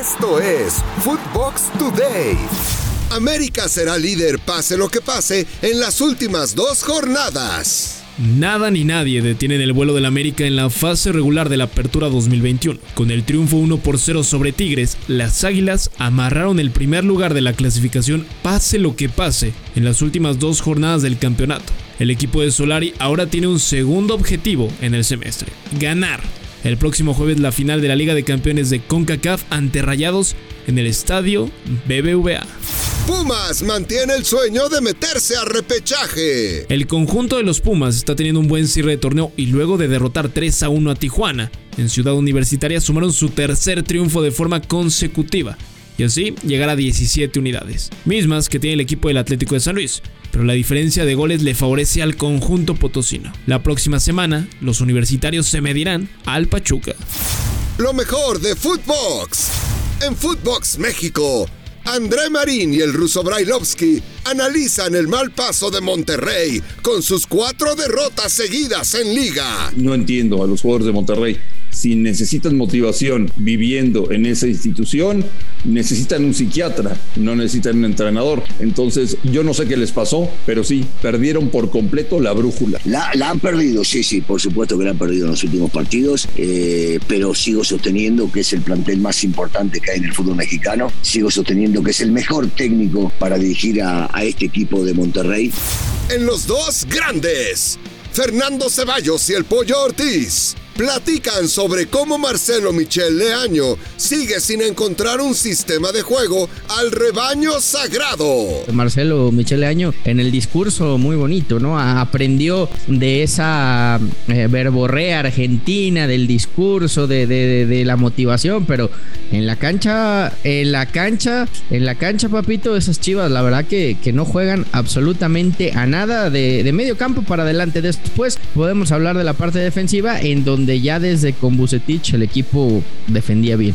Esto es Footbox Today. América será líder pase lo que pase en las últimas dos jornadas. Nada ni nadie detienen el vuelo del América en la fase regular de la Apertura 2021. Con el triunfo 1 por 0 sobre Tigres, las Águilas amarraron el primer lugar de la clasificación pase lo que pase en las últimas dos jornadas del campeonato. El equipo de Solari ahora tiene un segundo objetivo en el semestre, ganar el próximo jueves la final de la Liga de Campeones de CONCACAF ante Rayados en el estadio BBVA. Pumas mantiene el sueño de meterse a repechaje. El conjunto de los Pumas está teniendo un buen cierre de torneo y luego de derrotar 3 a 1 a Tijuana, en Ciudad Universitaria sumaron su tercer triunfo de forma consecutiva y así llegar a 17 unidades, mismas que tiene el equipo del Atlético de San Luis, pero la diferencia de goles le favorece al conjunto potosino. La próxima semana, los universitarios se medirán al Pachuca. Lo mejor de Footbox. En Footbox México, André Marín y el ruso Brailovsky analizan el mal paso de Monterrey con sus cuatro derrotas seguidas en liga. No entiendo a los jugadores de Monterrey si necesitan motivación viviendo en esa institución, necesitan un psiquiatra, no necesitan un entrenador. Entonces, yo no sé qué les pasó, pero sí, perdieron por completo la brújula. La, han perdido, sí, sí, por supuesto que la han perdido en los últimos partidos, eh, pero sigo sosteniendo que es el plantel más importante que hay en el fútbol mexicano, sigo sosteniendo que es el mejor técnico para dirigir a, a este equipo de Monterrey. En los dos grandes, Fernando Ceballos y el Pollo Ortiz platican sobre cómo Marcelo Michel Leaño sigue sin encontrar un sistema de juego al rebaño sagrado. Marcelo Michel Leaño en el discurso muy bonito, ¿no? Aprendió de esa eh, verborrea argentina, del discurso, de, de, la motivación, pero en la cancha, en la cancha, en la cancha, papito, esas chivas, la verdad que, que no juegan absolutamente a nada de, de medio campo para adelante. Después podemos hablar de la parte defensiva en donde donde ya desde con Bucetich el equipo defendía bien.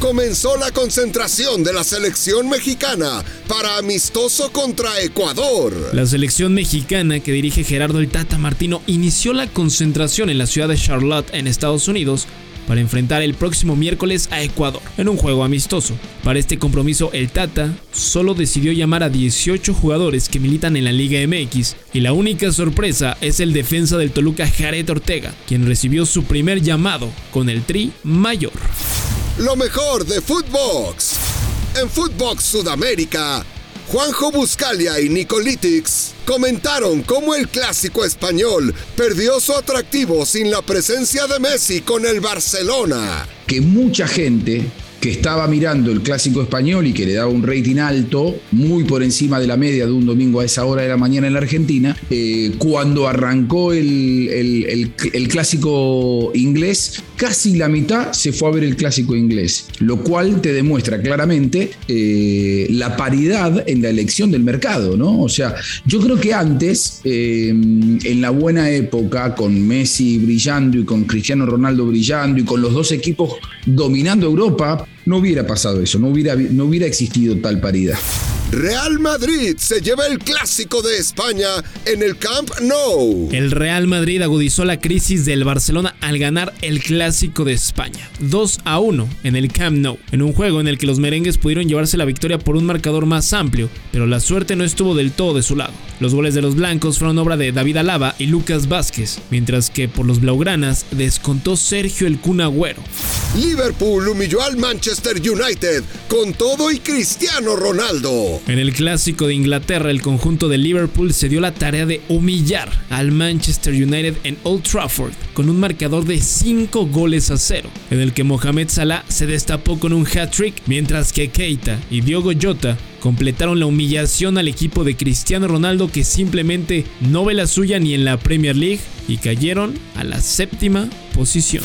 Comenzó la concentración de la selección mexicana para amistoso contra Ecuador. La selección mexicana que dirige Gerardo el Tata Martino inició la concentración en la ciudad de Charlotte en Estados Unidos para enfrentar el próximo miércoles a Ecuador en un juego amistoso. Para este compromiso, el Tata solo decidió llamar a 18 jugadores que militan en la Liga MX y la única sorpresa es el defensa del Toluca Jared Ortega, quien recibió su primer llamado con el Tri Mayor. Lo mejor de Footbox. En Footbox Sudamérica Juanjo Buscalia y Nicolitics comentaron cómo el clásico español perdió su atractivo sin la presencia de Messi con el Barcelona. Que mucha gente que estaba mirando el clásico español y que le daba un rating alto, muy por encima de la media de un domingo a esa hora de la mañana en la Argentina, eh, cuando arrancó el, clásico inglés, casi la mitad se fue a ver el clásico inglés, lo cual te demuestra claramente eh, la paridad en la elección del mercado, ¿no? O sea, yo creo que antes, eh, en la buena época, con Messi brillando y con Cristiano Ronaldo brillando y con los dos equipos dominando Europa, no hubiera pasado eso, no hubiera, no hubiera existido tal paridad. Real Madrid se lleva el clásico de España en el Camp Nou. El Real Madrid agudizó la crisis del Barcelona al ganar el clásico de España, 2 a 1 en el Camp Nou, en un juego en el que los merengues pudieron llevarse la victoria por un marcador más amplio, pero la suerte no estuvo del todo de su lado. Los goles de los blancos fueron obra de David Alaba y Lucas Vázquez, mientras que por los blaugranas descontó Sergio el Kun Agüero. Liverpool humilló al Manchester United con todo y Cristiano Ronaldo. En el clásico de Inglaterra, el conjunto de Liverpool se dio la tarea de humillar al Manchester United en Old Trafford con un marcador de 5 goles a 0, en el que Mohamed Salah se destapó con un hat-trick, mientras que Keita y Diogo Jota completaron la humillación al equipo de Cristiano Ronaldo que simplemente no ve la suya ni en la Premier League y cayeron a la séptima posición.